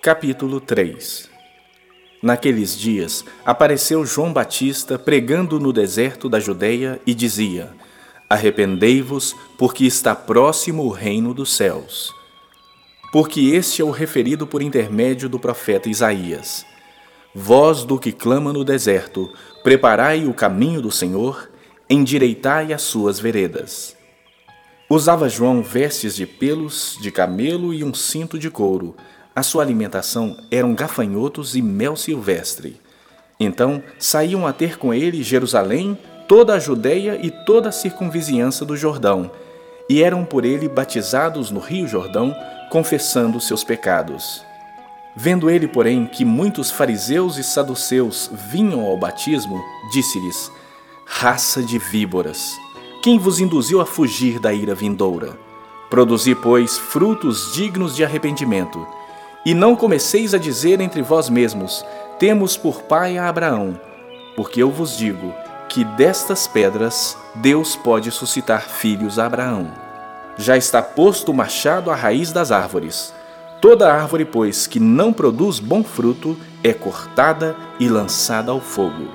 Capítulo 3 Naqueles dias apareceu João Batista pregando no deserto da Judéia e dizia: Arrependei-vos, porque está próximo o reino dos céus. Porque este é o referido por intermédio do profeta Isaías. Voz do que clama no deserto, preparai o caminho do Senhor, endireitai as suas veredas. Usava João vestes de pelos de camelo e um cinto de couro. A sua alimentação eram gafanhotos e mel silvestre. Então saíam a ter com ele Jerusalém, toda a Judéia e toda a circunvizinhança do Jordão, e eram por ele batizados no Rio Jordão, confessando seus pecados. Vendo ele, porém, que muitos fariseus e saduceus vinham ao batismo, disse-lhes: Raça de víboras! Quem vos induziu a fugir da ira vindoura? Produzi, pois, frutos dignos de arrependimento. E não comeceis a dizer entre vós mesmos: Temos por pai a Abraão. Porque eu vos digo que destas pedras Deus pode suscitar filhos a Abraão. Já está posto o machado à raiz das árvores. Toda árvore, pois, que não produz bom fruto, é cortada e lançada ao fogo.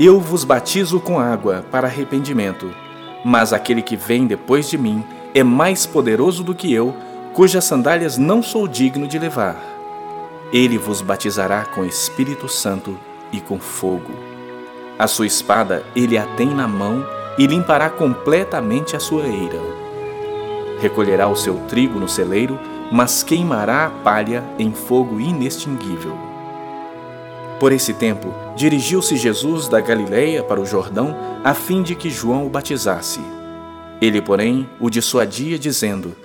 Eu vos batizo com água para arrependimento mas aquele que vem depois de mim é mais poderoso do que eu, cujas sandálias não sou digno de levar. Ele vos batizará com Espírito Santo e com fogo. A sua espada ele a tem na mão e limpará completamente a sua eira. Recolherá o seu trigo no celeiro, mas queimará a palha em fogo inextinguível. Por esse tempo, dirigiu-se Jesus da Galiléia para o Jordão, a fim de que João o batizasse. Ele, porém, o dissuadia, dizendo: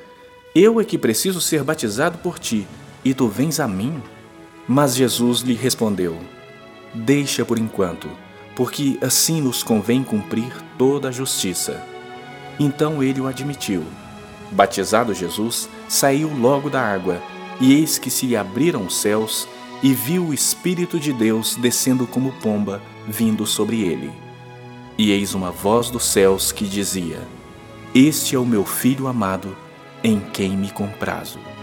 Eu é que preciso ser batizado por ti, e tu vens a mim? Mas Jesus lhe respondeu: Deixa por enquanto, porque assim nos convém cumprir toda a justiça. Então ele o admitiu. Batizado Jesus, saiu logo da água, e eis que se lhe abriram os céus e viu o Espírito de Deus descendo como pomba, vindo sobre ele. E eis uma voz dos céus que dizia: Este é o meu filho amado, em quem me comprazo.